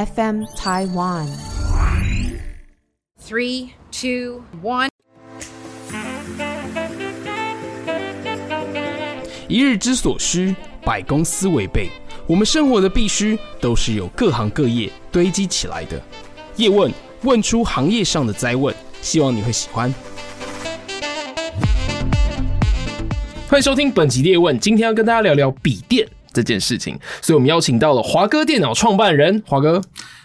FM Taiwan。Three, two, one。一日之所需，百公司为备。我们生活的必须，都是由各行各业堆积起来的。叶问，问出行业上的灾问，希望你会喜欢。欢迎收听本集叶问，今天要跟大家聊聊笔电这件事情，所以我们邀请到了华哥电脑创办人华哥。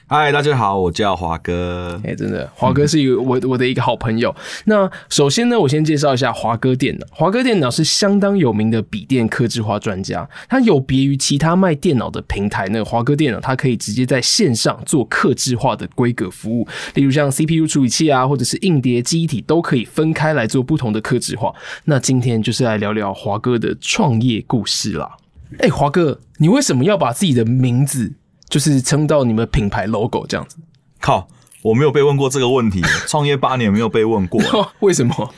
嗨，大家好，我叫华哥。哎、欸，真的，华哥是一个我我的一个好朋友。那首先呢，我先介绍一下华哥电脑。华哥电脑是相当有名的笔电客制化专家，它有别于其他卖电脑的平台。那个华哥电脑，它可以直接在线上做客制化的规格服务，例如像 CPU 处理器啊，或者是硬碟、记忆体，都可以分开来做不同的客制化。那今天就是来聊聊华哥的创业故事啦。哎、欸，华哥，你为什么要把自己的名字？就是称到你们品牌 logo 这样子，靠！我没有被问过这个问题，创业八年没有被问过，为什么？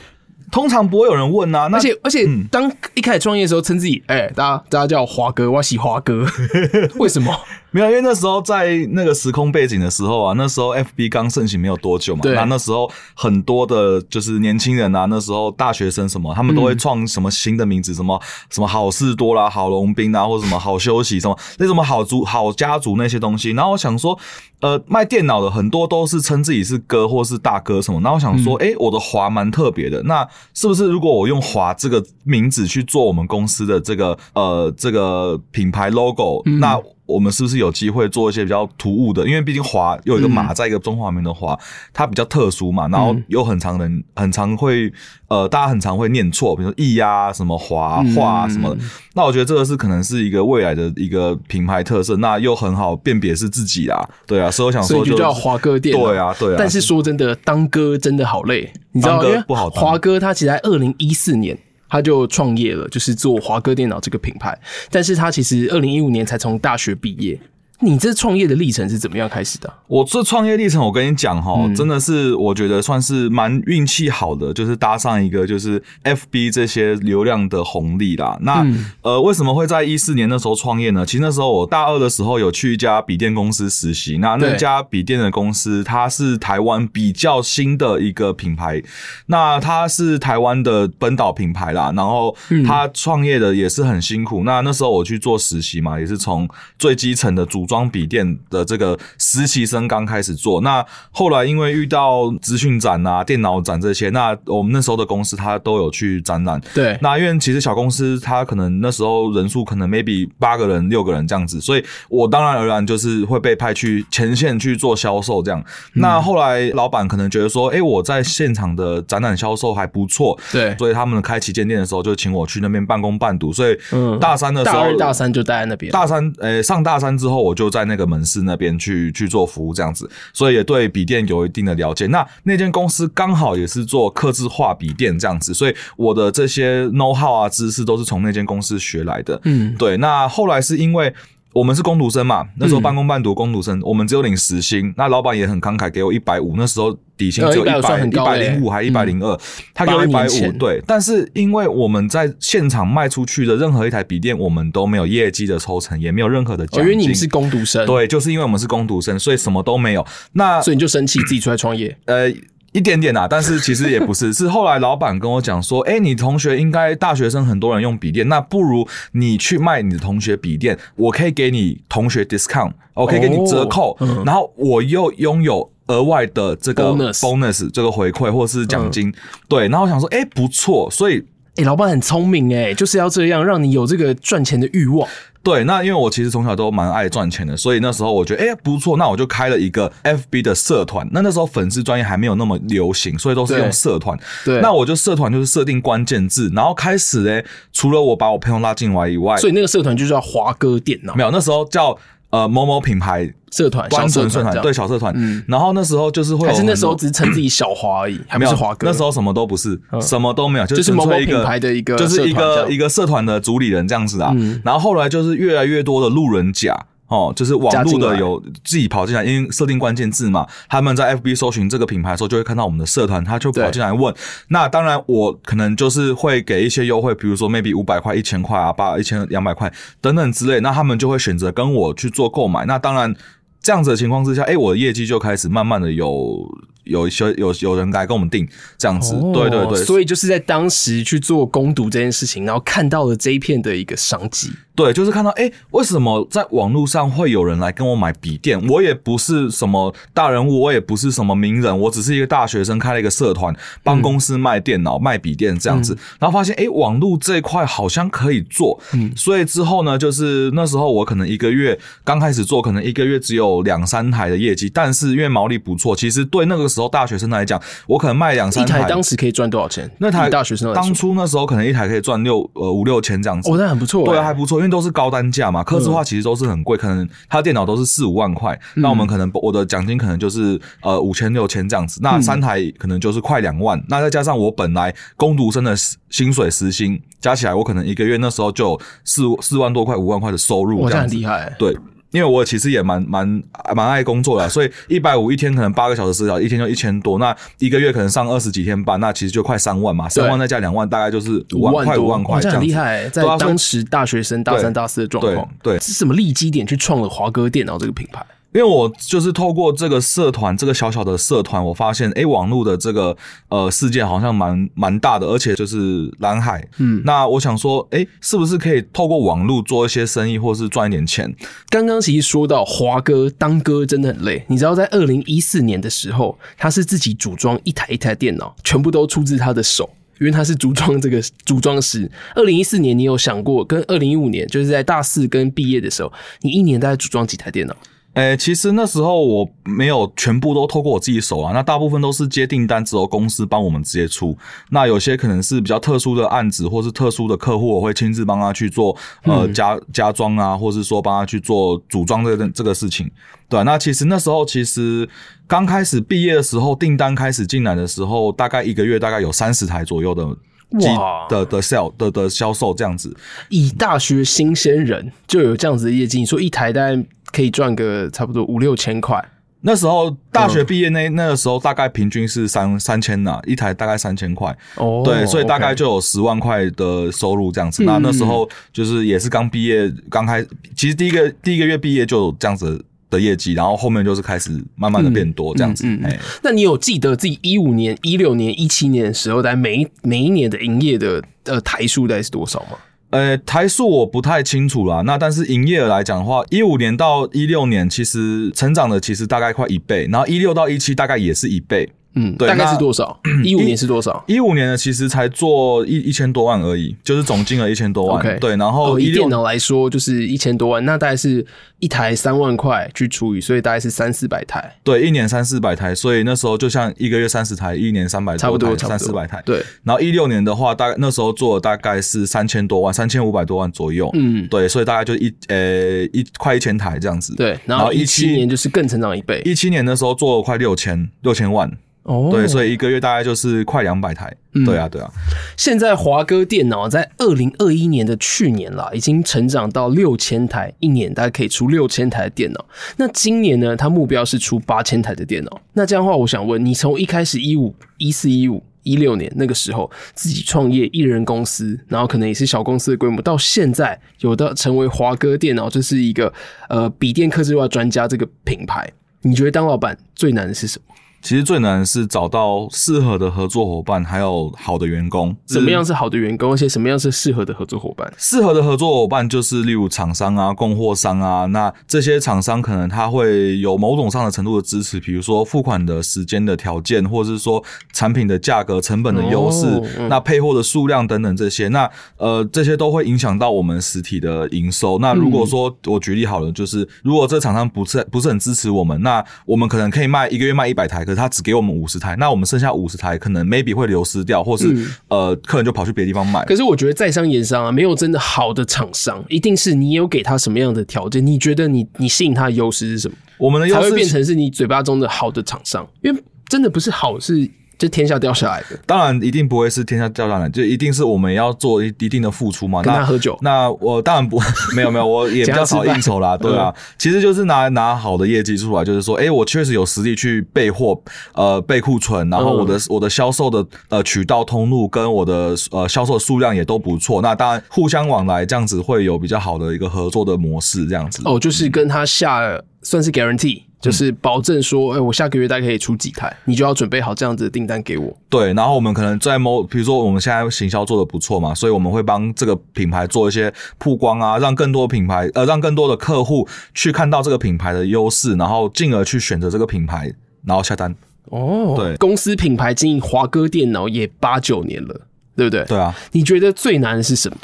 通常不会有人问啊。而且而且，当一开始创业的时候，称自己哎、欸，大家大家叫华哥，我喜华哥，为什么？没有，因为那时候在那个时空背景的时候啊，那时候 FB 刚盛行没有多久嘛。那那时候很多的，就是年轻人啊，那时候大学生什么，他们都会创什么新的名字，什么什么好事多啦、好龙兵啊，或者什么好休息什么那什么好族、好家族那些东西。然后我想说，呃，卖电脑的很多都是称自己是哥或是大哥什么。然后我想说，哎，我的华蛮特别的，那是不是如果我用华这个名字去做我们公司的这个呃这个品牌 logo，那？我们是不是有机会做一些比较突兀的？因为毕竟华有一个马，在一个中华民的华，它比较特殊嘛。然后又很常人很常会呃，大家很常会念错，比如说易啊、什么华华什么的。那我觉得这个是可能是一个未来的一个品牌特色，那又很好辨别是自己啊。对啊，所以我想说就叫华哥电脑。对啊，对啊。但是说真的，当哥真的好累，你知道吗？不好。华哥他其实在二零一四年。他就创业了，就是做华哥电脑这个品牌，但是他其实二零一五年才从大学毕业。你这创业的历程是怎么样开始的？我这创业历程，我跟你讲哈，真的是我觉得算是蛮运气好的，就是搭上一个就是 FB 这些流量的红利啦。那呃，为什么会在一四年那时候创业呢？其实那时候我大二的时候有去一家笔电公司实习，那那家笔电的公司它是台湾比较新的一个品牌，那它是台湾的本岛品牌啦，然后它创业的也是很辛苦。那那时候我去做实习嘛，也是从最基层的组装笔电的这个实习生刚开始做，那后来因为遇到资讯展啊、电脑展这些，那我们那时候的公司他都有去展览。对，那因为其实小公司他可能那时候人数可能 maybe 八个人、六个人这样子，所以我当然而然就是会被派去前线去做销售这样。那后来老板可能觉得说，哎，我在现场的展览销售还不错，对，所以他们开旗舰店的时候就请我去那边半工半读。所以大三的时候，大二大三就待在那边。大三，诶，上大三之后我。就在那个门市那边去去做服务这样子，所以也对笔电有一定的了解。那那间公司刚好也是做刻字化笔电这样子，所以我的这些 know how 啊知识都是从那间公司学来的。嗯，对。那后来是因为。我们是工读生嘛，那时候半工半读工读生，嗯、我们只有领时薪。那老板也很慷慨，给我一百五，那时候底薪只有一百一百零五还一百零二，他给我一百五。对，但是因为我们在现场卖出去的任何一台笔电，我们都没有业绩的抽成，也没有任何的奖金。因为你们是工读生，对，就是因为我们是工读生，所以什么都没有。那所以你就生气自己出来创业？呃。一点点啊，但是其实也不是，是后来老板跟我讲说，哎、欸，你同学应该大学生很多人用笔电，那不如你去卖你的同学笔电，我可以给你同学 discount，我可以给你折扣，哦、然后我又拥有额外的这个 bonus, 这个回馈或是奖金，嗯、对，然后我想说，哎、欸，不错，所以，哎、欸，老板很聪明，哎，就是要这样让你有这个赚钱的欲望。对，那因为我其实从小都蛮爱赚钱的，所以那时候我觉得，哎，不错，那我就开了一个 FB 的社团。那那时候粉丝专业还没有那么流行，所以都是用社团。对，那我就社团就是设定关键字，然后开始嘞，除了我把我朋友拉进来以外，所以那个社团就叫华哥电脑。没有，那时候叫。呃，某某品牌社团、小社团，对小社团。嗯，然后那时候就是会，还是那时候只是称自己小华而已，还没有华哥。那时候什么都不是，什么都没有，就是某某品牌的一个，就是一个一个社团的主理人这样子啊。然后后来就是越来越多的路人甲。哦，就是网络的有自己跑进来，因为设定关键字嘛，他们在 FB 搜寻这个品牌的时候，就会看到我们的社团，他就跑进来问。那当然，我可能就是会给一些优惠，比如说 maybe 五百块、一千块啊，八一千两百块等等之类。那他们就会选择跟我去做购买。那当然。这样子的情况之下，哎、欸，我的业绩就开始慢慢的有。有一些有有人来跟我们订这样子，哦、对对对，所以就是在当时去做攻读这件事情，然后看到了这一片的一个商机。对，就是看到哎、欸，为什么在网络上会有人来跟我买笔电？我也不是什么大人物，我也不是什么名人，我只是一个大学生，开了一个社团，帮公司卖电脑、嗯、卖笔电这样子。然后发现哎、欸，网络这一块好像可以做，嗯，所以之后呢，就是那时候我可能一个月刚开始做，可能一个月只有两三台的业绩，但是因为毛利不错，其实对那个时候大学生来讲，我可能卖两三台，一台当时可以赚多少钱？那台大学生当初那时候可能一台可以赚六呃五六千这样子，哦，那很不错，对啊，还不错，因为都是高单价嘛，客制化其实都是很贵，可能他电脑都是四五万块，那我们可能我的奖金可能就是呃五千六千这样子，那三台可能就是快两万，那再加上我本来工读生的薪水时薪加起来，我可能一个月那时候就有四四万多块五万块的收入，这样很厉害，对。因为我其实也蛮蛮蛮爱工作的，所以一百五一天可能八个小时、十个小时，一天就一千多。那一个月可能上二十几天班，那其实就快三万嘛。三万再加两万，大概就是五万块，五万块这样。很厉害，在当时大学生大三、大四的状况，对，是什么利基点去创了华哥电脑这个品牌？因为我就是透过这个社团，这个小小的社团，我发现，哎，网络的这个呃世界好像蛮蛮大的，而且就是蓝海。嗯，那我想说，哎，是不是可以透过网络做一些生意，或是赚一点钱？刚刚其实说到华哥当哥真的很累，你知道，在二零一四年的时候，他是自己组装一台一台电脑，全部都出自他的手，因为他是组装这个组装师。二零一四年，你有想过跟二零一五年，就是在大四跟毕业的时候，你一年大概组装几台电脑？诶、欸，其实那时候我没有全部都透过我自己手啊，那大部分都是接订单之后公司帮我们直接出。那有些可能是比较特殊的案子，或是特殊的客户，我会亲自帮他去做呃加加装啊，或是说帮他去做组装这个这个事情。对，那其实那时候其实刚开始毕业的时候，订单开始进来的时候，大概一个月大概有三十台左右的哇的的 sell 的的销售这样子。以大学新鲜人就有这样子的业绩，你说一台大概。可以赚个差不多五六千块。那时候大学毕业那那个时候，大概平均是三三千呐，一台大概三千块。哦，对，所以大概就有十万块的收入这样子。那那时候就是也是刚毕业，刚开，其实第一个第一个月毕业就有这样子的业绩，然后后面就是开始慢慢的变多这样子。哎，那你有记得自己一五年、一六年、一七年的时候，在每一每一年的营业的呃台数大概是多少吗？呃，台数我不太清楚啦。那但是营业额来讲的话，一五年到一六年其实成长的其实大概快一倍，然后一六到一七大概也是一倍。嗯，对，大概是多少？一五年是多少？一五年的其实才做一一千多万而已，就是总金额一千多万。Okay. 对，然后以电脑来说就是一千多万，那大概是一台三万块去除以，所以大概是三四百台。对，一年三四百台，所以那时候就像一个月三十台，一年三百差不多三四百台。对，然后一六年的话，大概那时候做的大概是三千多万，三千五百多万左右。嗯，对，所以大概就一呃一快一千台这样子。对，然后一七年就是更成长一倍，一七年的时候做了快六千六千万。哦，对，所以一个月大概就是快两百台。嗯，对啊，对啊。现在华哥电脑在二零二一年的去年啦，已经成长到六千台，一年大概可以出六千台的电脑。那今年呢，它目标是出八千台的电脑。那这样的话，我想问你，从一开始一五一四一五一六年那个时候自己创业一人公司，然后可能也是小公司的规模，到现在有的成为华哥电脑，这是一个呃笔电客制化专家这个品牌，你觉得当老板最难的是什么？其实最难是找到适合的合作伙伴，还有好的员工。什么样是好的员工？而且什么样是适合的合作伙伴？适合的合作伙伴就是例如厂商啊、供货商啊。那这些厂商可能他会有某种上的程度的支持，比如说付款的时间的条件，或者是说产品的价格、成本的优势，哦嗯、那配货的数量等等这些。那呃，这些都会影响到我们实体的营收。那如果说我举例好了，就是如果这厂商不是不是很支持我们，那我们可能可以卖一个月卖一百台。可是他只给我们五十台，那我们剩下五十台可能 maybe 会流失掉，或是、嗯、呃客人就跑去别的地方买。可是我觉得在商言商啊，没有真的好的厂商，一定是你有给他什么样的条件？你觉得你你吸引他的优势是什么？我们的优势才会变成是你嘴巴中的好的厂商，因为真的不是好是。就天下掉下来的，当然一定不会是天下掉下来，就一定是我们要做一一定的付出嘛。跟他喝酒，那，那我当然不，没有没有，我也比较少应酬啦，对啊，其实就是拿拿好的业绩出来，就是说，哎、欸，我确实有实力去备货，呃，备库存，然后我的、嗯、我的销售的呃渠道通路跟我的呃销售数量也都不错。那当然互相往来，这样子会有比较好的一个合作的模式，这样子。哦，就是跟他下。算是 guarantee，就是保证说，哎、欸，我下个月大概可以出几台，你就要准备好这样子的订单给我。对，然后我们可能在某，比如说我们现在行销做的不错嘛，所以我们会帮这个品牌做一些曝光啊，让更多品牌，呃，让更多的客户去看到这个品牌的优势，然后进而去选择这个品牌，然后下单。哦，对，公司品牌经营华哥电脑也八九年了，对不对？对啊。你觉得最难的是什么？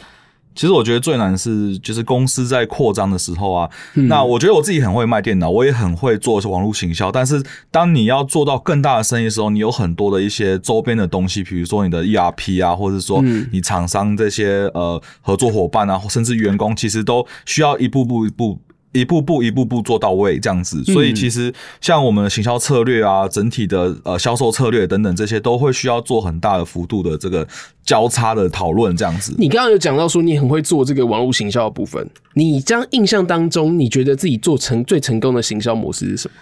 其实我觉得最难是，就是公司在扩张的时候啊。嗯、那我觉得我自己很会卖电脑，我也很会做网络行销。但是当你要做到更大的生意的时候，你有很多的一些周边的东西，比如说你的 ERP 啊，或者说你厂商这些呃合作伙伴啊，甚至员工，其实都需要一步步一步。一步步一步步做到位这样子，所以其实像我们的行销策略啊，整体的呃销售策略等等这些，都会需要做很大的幅度的这个交叉的讨论这样子。你刚刚有讲到说你很会做这个网络行销的部分，你这样印象当中，你觉得自己做成最成功的行销模式是什么？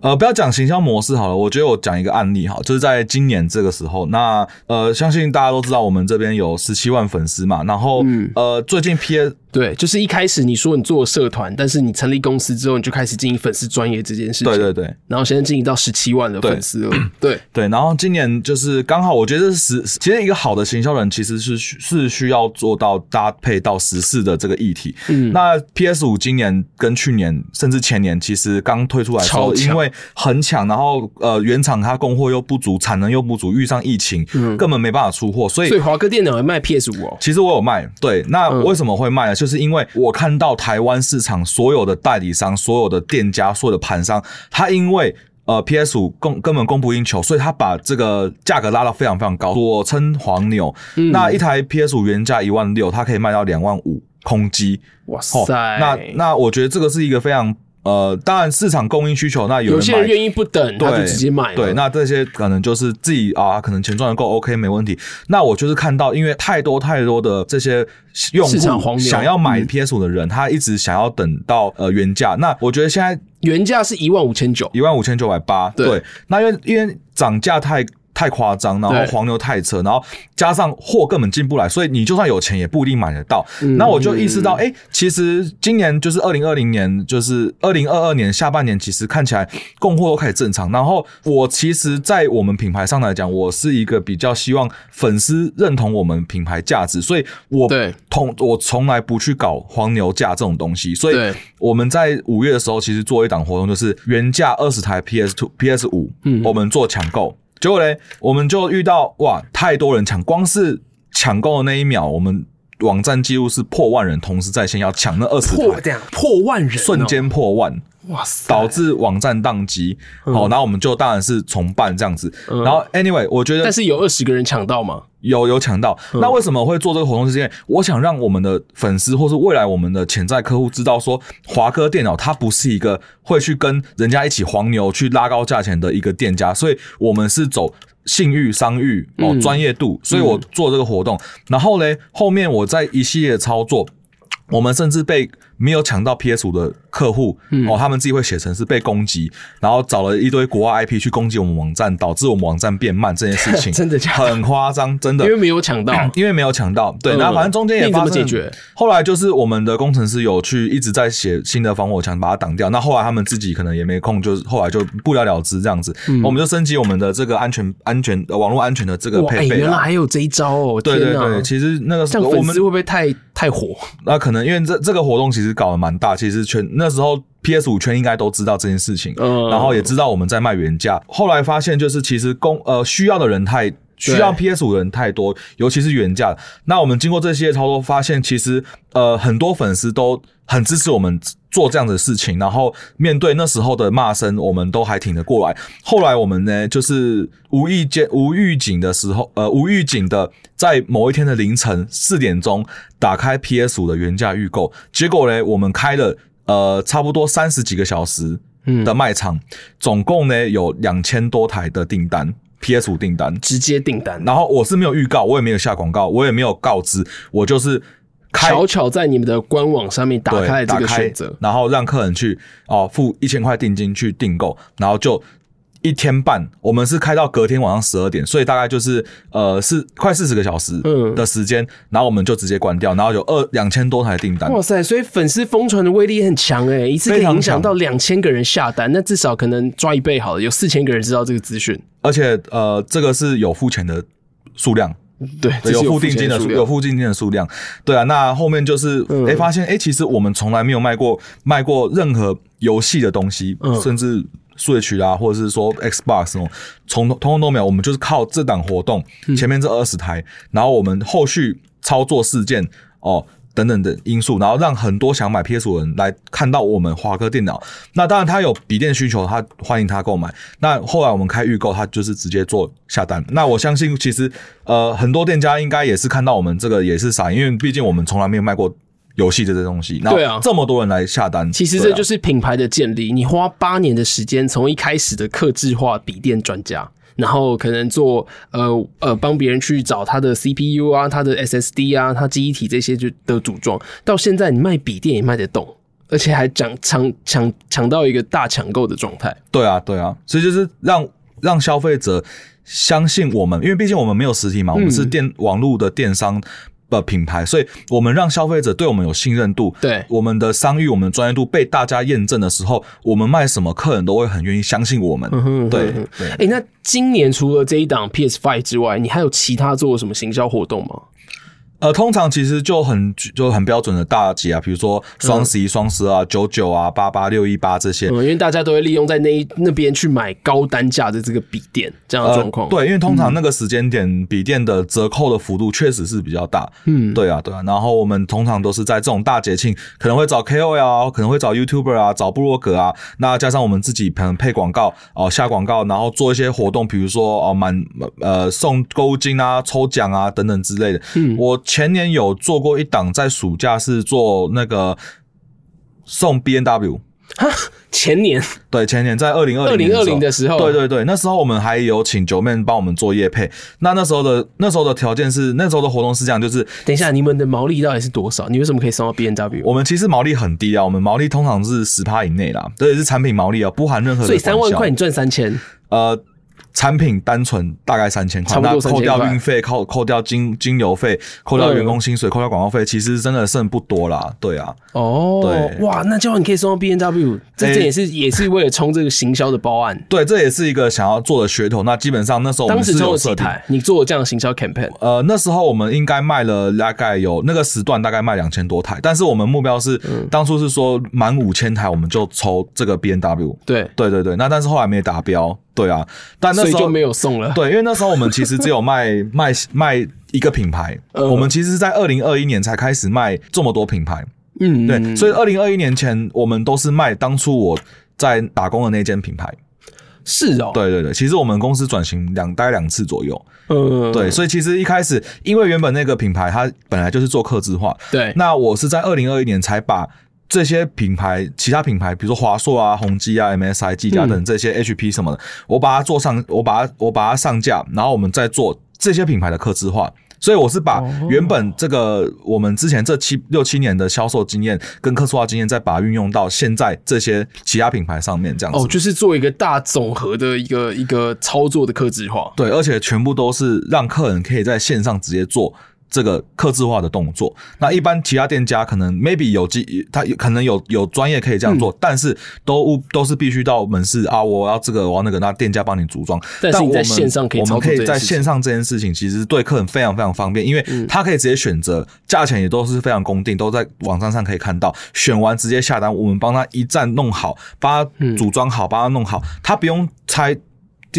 呃，不要讲行销模式好了，我觉得我讲一个案例哈，就是在今年这个时候，那呃，相信大家都知道我们这边有十七万粉丝嘛，然后、嗯、呃，最近 P S 对，就是一开始你说你做社团，但是你成立公司之后，你就开始经营粉丝专业这件事情，对对对，然后现在经营到十七万的粉丝了，对。对，然后今年就是刚好，我觉得是其实一个好的行销人其实是是需要做到搭配到时事的这个议题，嗯，那 P S 五今年跟去年甚至前年其实刚推出来的时候，因为很抢，然后呃原厂它供货又不足，产能又不足，遇上疫情，嗯，根本没办法出货，所以所以华哥电脑也卖 P S 五哦，其实我有卖，对，那为什么会卖呢？就是因为我看到台湾市场所有的代理商、所有的店家、所有的盘商，他因为呃 P S 五供根本供不应求，所以他把这个价格拉到非常非常高，我称黄牛。嗯、那一台 P S 五原价一万六，它可以卖到两万五空机。哇塞！那那我觉得这个是一个非常。呃，当然市场供应需求，那有，些人愿意不等，对，他就直接买。对，那这些可能就是自己啊，可能钱赚的够 OK，没问题。那我就是看到，因为太多太多的这些用户想要买 PS 五的人，他一直想要等到呃原价。那我觉得现在原价是一万五千九，一万五千九百八。对，那因为因为涨价太。太夸张，然后黄牛太扯，然后加上货根本进不来，所以你就算有钱也不一定买得到。嗯、那我就意识到，哎、欸，其实今年就是二零二零年，就是二零二二年下半年，其实看起来供货都开始正常。然后我其实，在我们品牌上来讲，我是一个比较希望粉丝认同我们品牌价值，所以我同我从来不去搞黄牛价这种东西。所以我们在五月的时候，其实做一档活动，就是原价二十台 PS Two、PS 五，嗯，我们做抢购。结果嘞，我们就遇到哇，太多人抢，光是抢购的那一秒，我们网站记录是破万人同时在线要抢那二十台，破万人，瞬间破万。哇塞！导致网站宕机，好，然后我们就当然是重办这样子。然后 anyway，我觉得，但是有二十个人抢到吗？有有抢到。那为什么会做这个活动？是因为我想让我们的粉丝或是未来我们的潜在客户知道，说华哥电脑它不是一个会去跟人家一起黄牛去拉高价钱的一个店家，所以我们是走信誉、商誉哦专业度，所以我做这个活动。然后嘞，后面我在一系列操作，我们甚至被。没有抢到 PS 五的客户、嗯、哦，他们自己会写成是被攻击，然后找了一堆国外 IP 去攻击我们网站，导致我们网站变慢这件事 情，真的假的？很夸张，真的，因为没有抢到，因为没有抢到，对，然后反正中间也发生，解决。后来就是我们的工程师有去一直在写新的防火墙，把它挡掉。那后来他们自己可能也没空，就是后来就不了了之这样子。嗯、我们就升级我们的这个安全、安全、网络安全的这个配备、欸。原来还有这一招哦！对对对，其实那个时候我们会不会太太火？那可能因为这这个活动其实搞得蛮大，其实全那时候 PS 五圈应该都知道这件事情，嗯，然后也知道我们在卖原价。后来发现就是其实供呃需要的人太需要 PS 五的人太多，尤其是原价。那我们经过这些操作，发现其实呃很多粉丝都很支持我们做这样的事情。然后面对那时候的骂声，我们都还挺得过来。后来我们呢，就是无意间无预警的时候，呃无预警的在某一天的凌晨四点钟打开 PS 五的原价预购，结果呢，我们开了。呃，差不多三十几个小时的卖场，嗯、总共呢有两千多台的订单，PS 五订单，直接订单。然后我是没有预告，我也没有下广告，我也没有告知，我就是开巧巧在你们的官网上面打开这个选择，然后让客人去哦付一千块定金去订购，然后就一天半，我们是开到隔天晚上十二点，所以大概就是呃是快四十个小时的时间，嗯、然后我们就直接关掉，然后有二两千多台订单。哇塞！所以粉丝疯传的威力很强诶，一次可以影响到两千个人下单，那至少可能抓一倍好了，有四千个人知道这个资讯，而且呃这个是有付钱的数量，对，对有付定金的数，有付定金的数量，对啊。那后面就是哎、嗯欸、发现哎、欸，其实我们从来没有卖过卖过任何游戏的东西，嗯、甚至。Switch 啊，或者是说 Xbox 那种，从通通都没有，我们就是靠这档活动前面这二十台，然后我们后续操作事件哦等等的因素，然后让很多想买 PS 五的人来看到我们华科电脑。那当然他有笔电需求，他欢迎他购买。那后来我们开预购，他就是直接做下单。那我相信其实呃很多店家应该也是看到我们这个也是傻，因为毕竟我们从来没有卖过。游戏的这东西，对啊，这么多人来下单，其实这就是品牌的建立。你花八年的时间，从一开始的客制化笔电专家，然后可能做呃呃帮别人去找他的 CPU 啊、他的 SSD 啊、他记忆体这些就的组装，到现在你卖笔电也卖得动，而且还抢抢抢抢到一个大抢购的状态。对啊，对啊，所以就是让让消费者相信我们，因为毕竟我们没有实体嘛，我们是电网络的电商。的品牌，所以我们让消费者对我们有信任度，对我们的商誉、我们的专业度被大家验证的时候，我们卖什么，客人都会很愿意相信我们。嗯、哼对对。哎、欸，那今年除了这一档 PS Five 之外，你还有其他做什么行销活动吗？呃，通常其实就很就很标准的大节啊，比如说双十一、双十二、九九啊、八八六一八这些，嗯，因为大家都会利用在那一那边去买高单价的这个笔电这样的状况。呃，对，因为通常那个时间点笔电的折扣的幅度确实是比较大。嗯，对啊，对啊。然后我们通常都是在这种大节庆，可能会找 KOL 啊，可能会找 YouTuber 啊，找部落格啊，那加上我们自己可能配广告哦，呃，下广告，然后做一些活动，比如说哦满呃送购物金啊、抽奖啊等等之类的。嗯，我。前年有做过一档，在暑假是做那个送 B N W 哈，前年对，前年在二零二零二零的时候，对对对，那时候我们还有请九妹帮我们做业配。那那时候的那时候的条件是，那时候的活动是这样，就是等一下，你们的毛利到底是多少？你为什么可以送到 B N W？我们其实毛利很低啊，我们毛利通常是十趴以内啦，这也是产品毛利啊，不含任何的。所以三万块你赚三千，呃。产品单纯大概三千块，那扣掉运费，扣扣掉金金流费，扣掉员工薪水，扣掉广告费，其实真的剩不多啦。对啊，哦，对，哇，那这样你可以送到 B N W，这这也是也是为了冲这个行销的包案。对，这也是一个想要做的噱头。那基本上那时候我们是有几台，你做这样的行销 campaign？呃，那时候我们应该卖了大概有那个时段大概卖两千多台，但是我们目标是当初是说满五千台我们就抽这个 B N W。对，对对对，那但是后来没达标。对啊，但那时候就没有送了。对，因为那时候我们其实只有卖卖卖一个品牌，呃、我们其实是在二零二一年才开始卖这么多品牌。嗯，对，所以二零二一年前我们都是卖当初我在打工的那间品牌。是哦，对对对，其实我们公司转型两大概两次左右。嗯，对，所以其实一开始因为原本那个品牌它本来就是做客制化，对，那我是在二零二一年才把。这些品牌，其他品牌，比如说华硕啊、宏基啊、MSI、技嘉等这些 HP 什么的，嗯、我把它做上，我把它我把它上架，然后我们再做这些品牌的客制化。所以我是把原本这个我们之前这七六七年的销售经验跟客制化经验，再把它运用到现在这些其他品牌上面，这样子。哦，就是做一个大总和的一个一个操作的客制化。对，而且全部都是让客人可以在线上直接做。这个刻字化的动作，那一般其他店家可能 maybe 有机，他可能有有专业可以这样做，嗯、但是都都是必须到门市啊，我要这个我要那个，那店家帮你组装。但是你在线上可以，我们可以在线上这件事情，其实对客人非常非常方便，因为他可以直接选择，价钱也都是非常公定，都在网站上可以看到，选完直接下单，我们帮他一站弄好，帮他组装好，帮他弄好，他不用拆。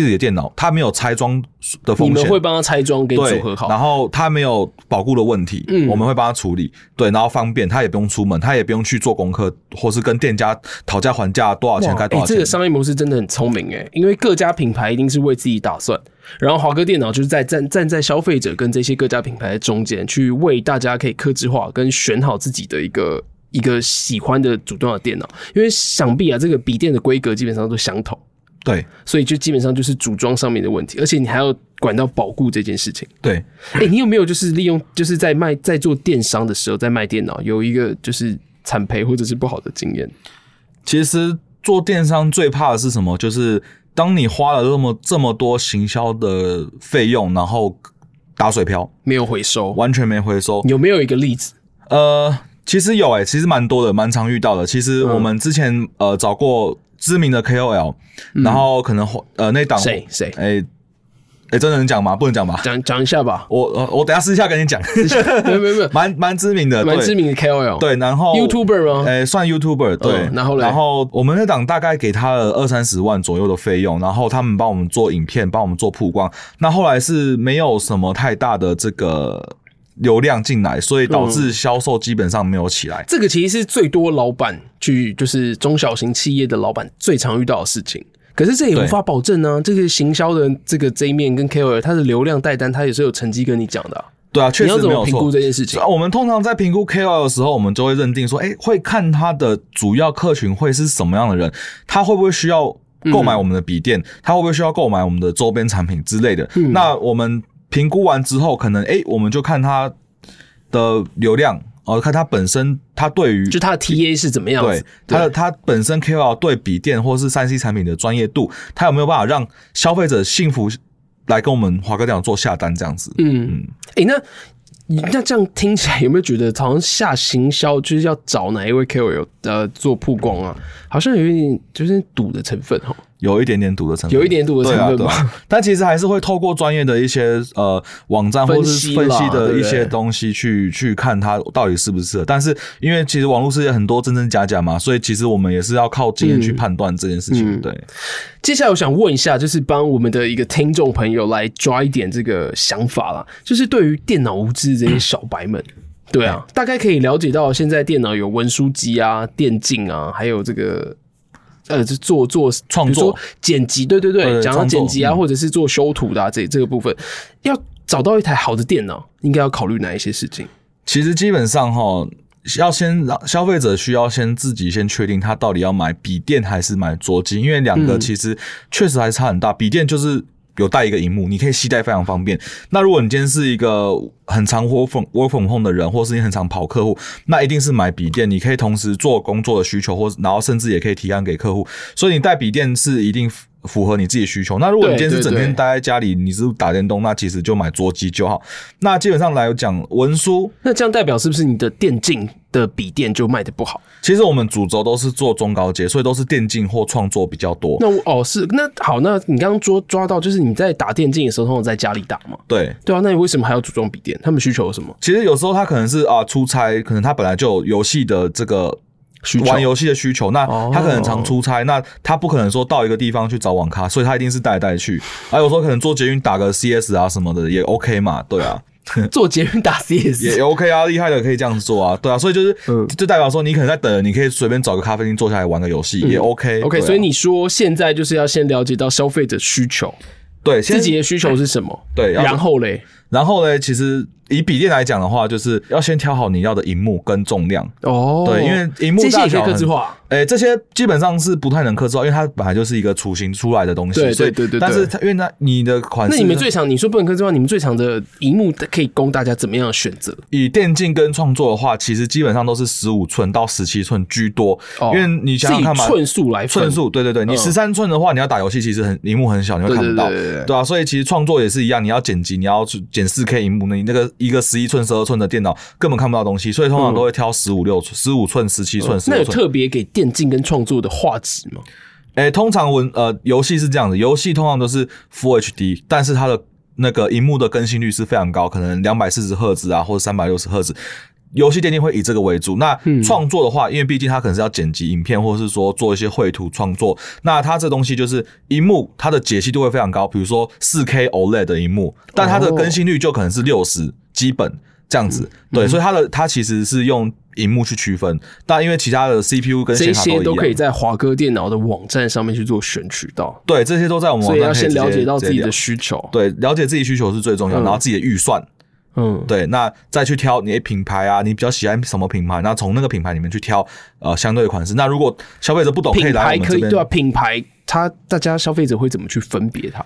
自己的电脑，它没有拆装的风险，你们会帮他拆装给组合好。然后它没有保护的问题，嗯，我们会帮他处理。对，然后方便，他也不用出门，他也不用去做功课，或是跟店家讨价还价，多少钱该多少钱。这个商业模式真的很聪明诶，因为各家品牌一定是为自己打算，然后华哥电脑就是在站站在消费者跟这些各家品牌的中间，去为大家可以克制化跟选好自己的一个一个喜欢的组装的电脑。因为想必啊，这个笔电的规格基本上都相同。对，所以就基本上就是组装上面的问题，而且你还要管到保固这件事情。对，哎、欸，你有没有就是利用 就是在卖在做电商的时候，在卖电脑有一个就是惨赔或者是不好的经验？其实做电商最怕的是什么？就是当你花了这么这么多行销的费用，然后打水漂，没有回收，完全没回收，有没有一个例子？呃，其实有诶、欸，其实蛮多的，蛮常遇到的。其实我们之前、嗯、呃找过知名的 KOL，、嗯、然后可能呃那档谁谁诶。哎、欸，真的能讲吗？不能讲吧？讲讲一下吧。我我我等下私下跟你讲。没有没有没有，蛮蛮知名的，蛮知名的 KOL。对，然后 YouTuber 吗？哎、欸，算 YouTuber。对，嗯、然后然后我们那档大概给他了二三十万左右的费用，然后他们帮我们做影片，帮我们做曝光。那后来是没有什么太大的这个流量进来，所以导致销售基本上没有起来、嗯。这个其实是最多老板去，就是中小型企业的老板最常遇到的事情。可是这也无法保证呢、啊。这个行销的这个这一面跟 KOL，它的流量带单，它也是有成绩跟你讲的、啊。对啊，确实没有评估这件事情？我们通常在评估 KOL 的时候，我们就会认定说，哎、欸，会看他的主要客群会是什么样的人，他会不会需要购买我们的笔电、嗯，他会不会需要购买我们的周边产品之类的。嗯、那我们评估完之后，可能哎、欸，我们就看他的流量。哦，看他本身，他对于就他的 TA 是怎么样子？对，他的他本身 KOL 对笔电或是三 C 产品的专业度，他有没有办法让消费者幸福来跟我们华哥这样做下单这样子？嗯嗯，哎、欸，那那这样听起来有没有觉得好像下行销就是要找哪一位 KOL 呃做曝光啊？好像有一点就是赌的成分哈。有一点点赌的成分，有一点赌的成分吧、啊啊。但其实还是会透过专业的一些呃网站或是分析的一些东西去去看它到底是不是。但是因为其实网络世界很多真真假假嘛，所以其实我们也是要靠经验去判断这件事情、嗯。对。接下来我想问一下，就是帮我们的一个听众朋友来抓一点这个想法啦，就是对于电脑无知这些小白们，对啊，大概可以了解到现在电脑有文书机啊、电竞啊，还有这个。呃，就做做创作、剪辑，对对对，讲到剪辑啊、嗯，或者是做修图的、啊、这这个部分，要找到一台好的电脑，应该要考虑哪一些事情？其实基本上哈，要先让消费者需要先自己先确定他到底要买笔电还是买桌机，因为两个其实确实还差很大。笔电就是。有带一个荧幕，你可以携带非常方便。那如果你今天是一个很常 work work work 的人，或是你很常跑客户，那一定是买笔电。你可以同时做工作的需求，或然后甚至也可以提案给客户。所以你带笔电是一定符合你自己需求。那如果你今天是整天待在家里，你是打电动，那其实就买桌机就好。那基本上来讲，文书，那这样代表是不是你的电竞的笔电就卖的不好？其实我们主轴都是做中高阶，所以都是电竞或创作比较多。那我哦是那好，那你刚刚抓抓到，就是你在打电竞的时候，通常在家里打嘛？对对啊，那你为什么还要组装笔电？他们需求有什么？其实有时候他可能是啊出差，可能他本来就有游戏的这个玩游戏的需求，那他可能常出差，那他不可能说到一个地方去找网咖，所以他一定是带来带去。还有时候可能坐捷运打个 CS 啊什么的也 OK 嘛，对啊。做捷运打 CS 也 OK 啊，厉害的可以这样子做啊，对啊，所以就是，嗯，就代表说你可能在等，你可以随便找个咖啡厅坐下来玩个游戏也 okay, 啊、所以你说现在就是要先了解到消费者需求，对，自己的需求是什么，对，然后嘞，然后呢，其实。以笔电来讲的话，就是要先挑好你要的荧幕跟重量哦。对，因为荧幕大小客制化，哎、欸，这些基本上是不太能克制化，因为它本来就是一个雏形出来的东西。对对对对。但是它因为它你的款式，那你们最常你说不能克制化，你们最常的荧幕可以供大家怎么样的选择？以电竞跟创作的话，其实基本上都是十五寸到十七寸居多。哦。因为你想想看嘛，寸数来寸数，对对对。你十三寸的话，你要打游戏，其实很荧幕很小，你会看不到。对对对对。对啊，所以其实创作也是一样，你要剪辑，你要去剪四 K 荧幕，那你那个一个十一寸十二寸的电脑根本看不到东西，所以通常都会挑十五六寸、十五寸、十七寸。那有特别给电竞跟创作的画质吗？诶、欸，通常文呃游戏是这样子，游戏通常都是 Full HD，但是它的那个荧幕的更新率是非常高，可能两百四十赫兹啊，或者三百六十赫兹。游戏电竞会以这个为主。那创作的话，因为毕竟它可能是要剪辑影片，或者是说做一些绘图创作，那它这东西就是荧幕它的解析度会非常高，比如说四 K OLED 的荧幕，但它的更新率就可能是六十基本。这样子，嗯、对，所以它的它其实是用荧幕去区分，但因为其他的 CPU 跟这些都可以在华哥电脑的网站上面去做选取到。对，这些都在我们网站，所以要先了解到自己的需求，对，了解自己需求是最重要，嗯、然后自己的预算，嗯，对，那再去挑你的品牌啊，你比较喜欢什么品牌，那从那个品牌里面去挑呃相对的款式。那如果消费者不懂，可以来我们这边，对啊，品牌它大家消费者会怎么去分别它？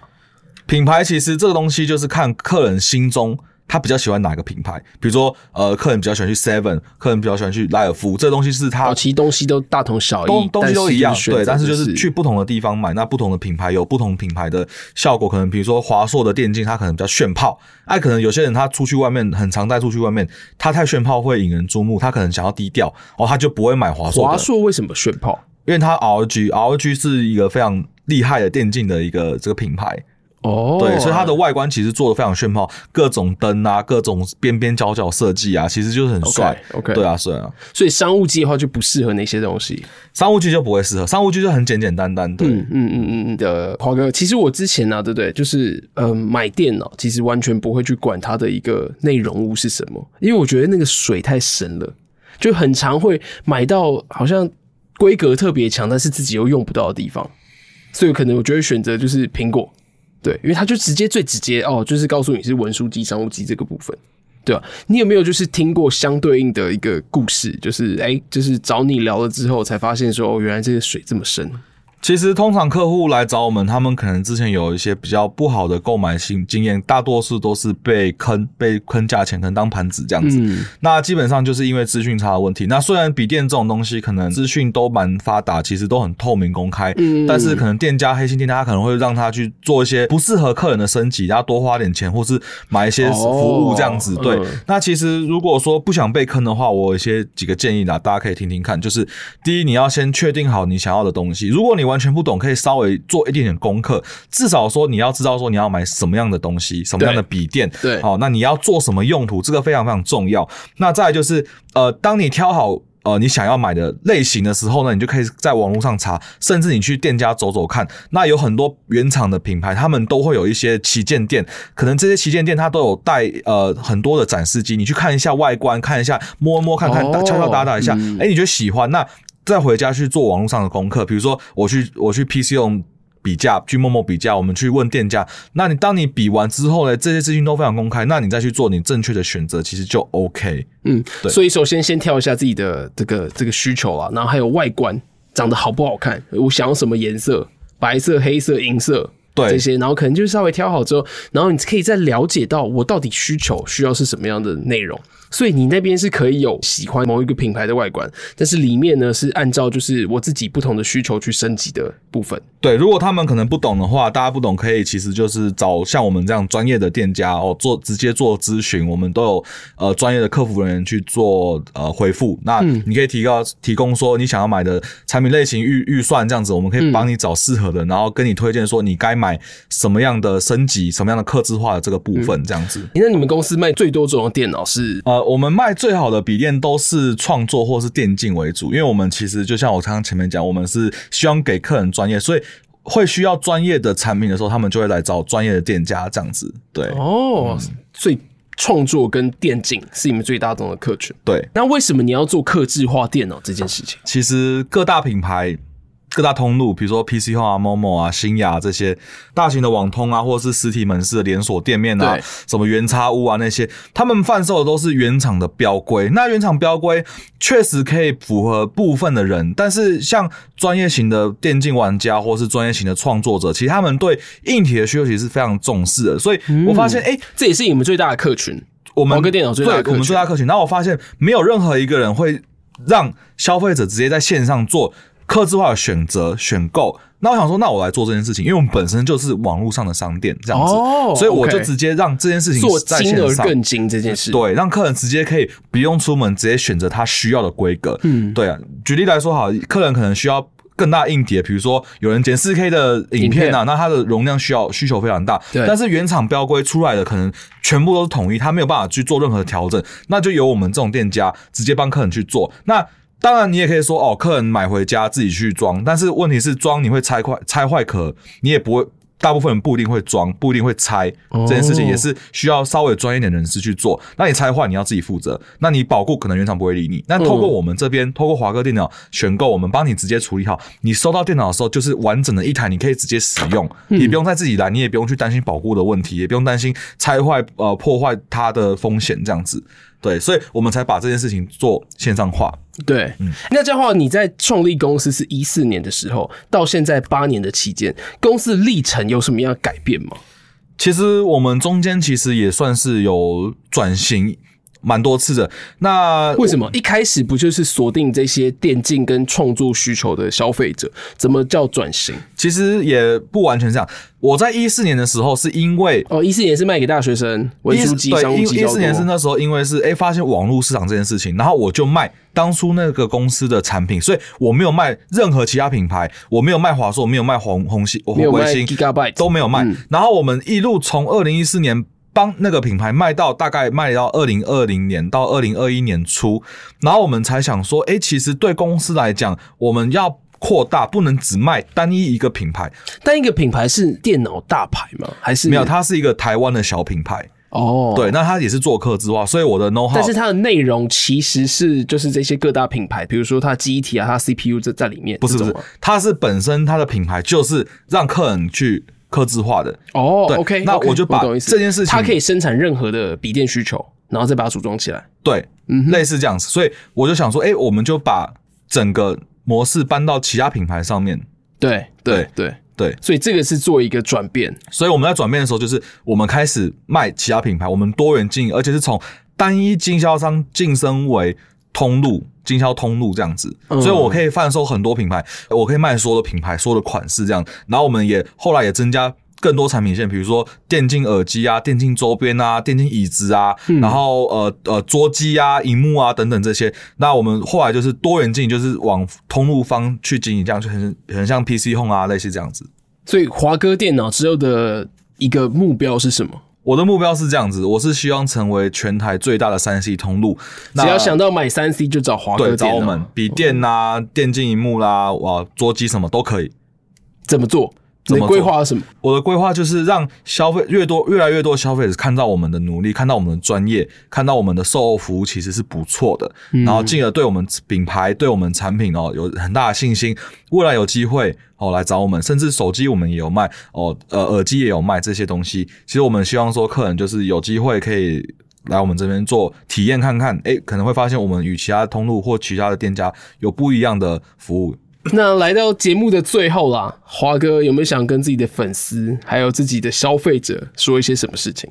品牌其实这个东西就是看客人心中。他比较喜欢哪个品牌。比如说，呃，客人比较喜欢去 Seven，客人比较喜欢去莱尔富，这个东西是他其实东西都大同小异，东西都一样，是对。但是就是去不同的地方买，那不同的品牌有不同品牌的效果。可能比如说华硕的电竞，它可能比较炫炮，哎，可能有些人他出去外面很常带出去外面，他太炫炮会引人注目，他可能想要低调，哦，他就不会买华硕。华硕为什么炫炮？因为它 ROG，ROG 是一个非常厉害的电竞的一个这个品牌哦，对，所以它的外观其实做的非常炫炮，各种灯啊，各种边边角角设计啊，其实就是很帅。OK，对啊，是啊。所以商务机的话就不适合那些东西，商务机就不会适合，商务机就很简简单单。对，嗯嗯嗯嗯的华哥，其实我之前呢、啊，对不对？就是呃，买电脑其实完全不会去管它的一个内容物是什么，因为我觉得那个水太深了，就很常会买到好像。规格特别强，但是自己又用不到的地方，所以可能我就会选择就是苹果，对，因为他就直接最直接哦，就是告诉你是文书机、商务机这个部分，对吧？你有没有就是听过相对应的一个故事？就是哎、就是找你聊了之后才发现说，哦，原来这个水这么深。其实通常客户来找我们，他们可能之前有一些比较不好的购买性经验，大多数都是被坑，被坑价钱，可能当盘子这样子。嗯、那基本上就是因为资讯差的问题。那虽然笔电这种东西可能资讯都蛮发达，其实都很透明公开，嗯、但是可能店家黑心店家他可能会让他去做一些不适合客人的升级，然后多花点钱，或是买一些服务这样子。哦、对，嗯、那其实如果说不想被坑的话，我有一些几个建议啦，大家可以听听看。就是第一，你要先确定好你想要的东西。如果你完全不懂，可以稍微做一点点功课，至少说你要知道说你要买什么样的东西，什么样的笔电，对，好，那你要做什么用途，这个非常非常重要。那再来就是，呃，当你挑好呃你想要买的类型的时候呢，你就可以在网络上查，甚至你去店家走走看。那有很多原厂的品牌，他们都会有一些旗舰店，可能这些旗舰店它都有带呃很多的展示机，你去看一下外观，看一下摸摸看看，哦、敲敲打打一下，哎、嗯欸，你觉得喜欢那。再回家去做网络上的功课，比如说我去我去 PC 用比价，去陌陌比价，我们去问店家。那你当你比完之后呢，这些资讯都非常公开，那你再去做你正确的选择，其实就 OK。嗯，对。所以首先先挑一下自己的这个这个需求啊，然后还有外观长得好不好看，我想要什么颜色，白色、黑色、银色。对这些，然后可能就稍微挑好之后，然后你可以再了解到我到底需求需要是什么样的内容。所以你那边是可以有喜欢某一个品牌的外观，但是里面呢是按照就是我自己不同的需求去升级的部分。对，如果他们可能不懂的话，大家不懂可以其实就是找像我们这样专业的店家哦，做直接做咨询，我们都有呃专业的客服人员去做呃回复。那你可以提高提供说你想要买的产品类型预预算这样子，我们可以帮你找适合的，然后跟你推荐说你该买什么样的升级、什么样的客制化的这个部分这样子。那你们公司卖最多这种电脑是呃？我们卖最好的笔电都是创作或是电竞为主，因为我们其实就像我刚刚前面讲，我们是希望给客人专业，所以会需要专业的产品的时候，他们就会来找专业的店家这样子。对哦，嗯、所以创作跟电竞是你们最大众的客群。对，那为什么你要做客制化电脑这件事情？其实各大品牌。各大通路，比如说 PC Home 啊、Momo 啊、新亚这些大型的网通啊，或者是实体门市的连锁店面啊，什么原差屋啊那些，他们贩售的都是原厂的标规。那原厂标规确实可以符合部分的人，但是像专业型的电竞玩家或是专业型的创作者，其实他们对硬体的需求其实是非常重视的。所以我发现，哎、嗯，欸、这也是你们最大的客群。我们个电脑最大的客群，我们最大的客群。然后我发现，没有任何一个人会让消费者直接在线上做。客制化的选择、选购，那我想说，那我来做这件事情，因为我们本身就是网络上的商店这样子，哦、所以我就直接让这件事情做精而更精这件事，对，让客人直接可以不用出门，直接选择他需要的规格。嗯，对啊。举例来说，好，客人可能需要更大硬碟，比如说有人剪四 K 的影片啊，片那它的容量需要需求非常大，对。但是原厂标规出来的可能全部都是统一，他没有办法去做任何调整，那就由我们这种店家直接帮客人去做。那当然，你也可以说哦，客人买回家自己去装，但是问题是装你会拆坏，拆坏壳你也不会，大部分人不一定会装，不一定会拆，这件事情也是需要稍微专业点的人士去做。那你拆坏你要自己负责，那你保固可能原厂不会理你。那透过我们这边，透过华哥电脑选购，我们帮你直接处理好，你收到电脑的时候就是完整的一台，你可以直接使用，你不用再自己来，你也不用去担心保固的问题，也不用担心拆坏呃破坏它的风险这样子。对，所以我们才把这件事情做线上化。对，嗯，那这样的话，你在创立公司是一四年的时候，到现在八年的期间，公司历程有什么样的改变吗？其实我们中间其实也算是有转型。蛮多次的，那为什么一开始不就是锁定这些电竞跟创作需求的消费者？怎么叫转型？其实也不完全这样。我在一四年的时候，是因为哦，一四年是卖给大学生文书机、商务机。一四年是那时候，因为是哎、欸、发现网络市场这件事情，然后我就卖当初那个公司的产品，所以我没有卖任何其他品牌，我没有卖华硕，没有卖红红星、微星、Gigabyte 都没有卖。嗯、然后我们一路从二零一四年。帮那个品牌卖到大概卖到二零二零年到二零二一年初，然后我们才想说，哎、欸，其实对公司来讲，我们要扩大，不能只卖单一一个品牌。单一个品牌是电脑大牌吗？还是没有？它是一个台湾的小品牌。哦，对，那它也是做客制化，所以我的 know how，但是它的内容其实是就是这些各大品牌，比如说它记忆体啊，它 CPU 在在里面。不是不是，它是本身它的品牌就是让客人去。客制化的哦，OK，那我就把这件事情，它可以生产任何的笔电需求，然后再把它组装起来。对，嗯，类似这样子，所以我就想说，哎、欸，我们就把整个模式搬到其他品牌上面。对，对，对，对，所以这个是做一个转变。所以我们在转变的时候，就是我们开始卖其他品牌，我们多元经营，而且是从单一经销商晋升为。通路经销通路这样子，所以我可以贩售很多品牌，我可以卖所有的品牌，所有的款式这样。然后我们也后来也增加更多产品线，比如说电竞耳机啊、电竞周边啊、电竞椅子啊，然后呃呃桌机啊、荧幕啊等等这些。那我们后来就是多元经营，就是往通路方去经营，这样就很很像 PC Home 啊，类似这样子。所以华哥电脑之后的一个目标是什么？我的目标是这样子，我是希望成为全台最大的三 C 通路。只要想到买三 C 就找华哥，找我们笔电啊、电竞荧幕啦、哇桌机什么都可以。怎么做？你规划什么？我的规划就是让消费越多，越来越多消费者看到我们的努力，看到我们的专业，看到我们的售后服务其实是不错的，然后进而对我们品牌、对我们产品哦有很大的信心。未来有机会哦来找我们，甚至手机我们也有卖哦，呃耳机也有卖这些东西。其实我们希望说客人就是有机会可以来我们这边做体验看看，诶，可能会发现我们与其他通路或其他的店家有不一样的服务。那来到节目的最后啦，华哥有没有想跟自己的粉丝还有自己的消费者说一些什么事情？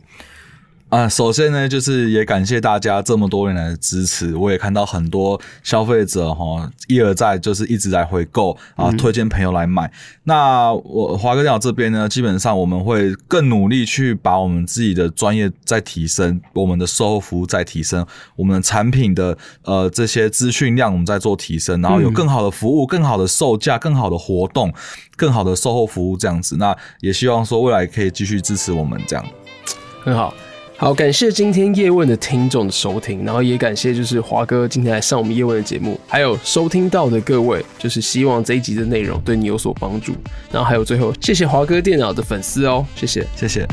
啊，首先呢，就是也感谢大家这么多年来的支持。我也看到很多消费者哈一而再，就是一直在回购啊，推荐朋友来买。嗯、那我华哥电脑这边呢，基本上我们会更努力去把我们自己的专业再提升，我们的售后服务再提升，我们的产品的呃这些资讯量我们在做提升，然后有更好的服务、更好的售价、更好的活动、更好的售后服务这样子。那也希望说未来可以继续支持我们这样，很好。好，感谢今天叶问的听众的收听，然后也感谢就是华哥今天来上我们叶问的节目，还有收听到的各位，就是希望这一集的内容对你有所帮助，然后还有最后谢谢华哥电脑的粉丝哦，谢谢，谢谢。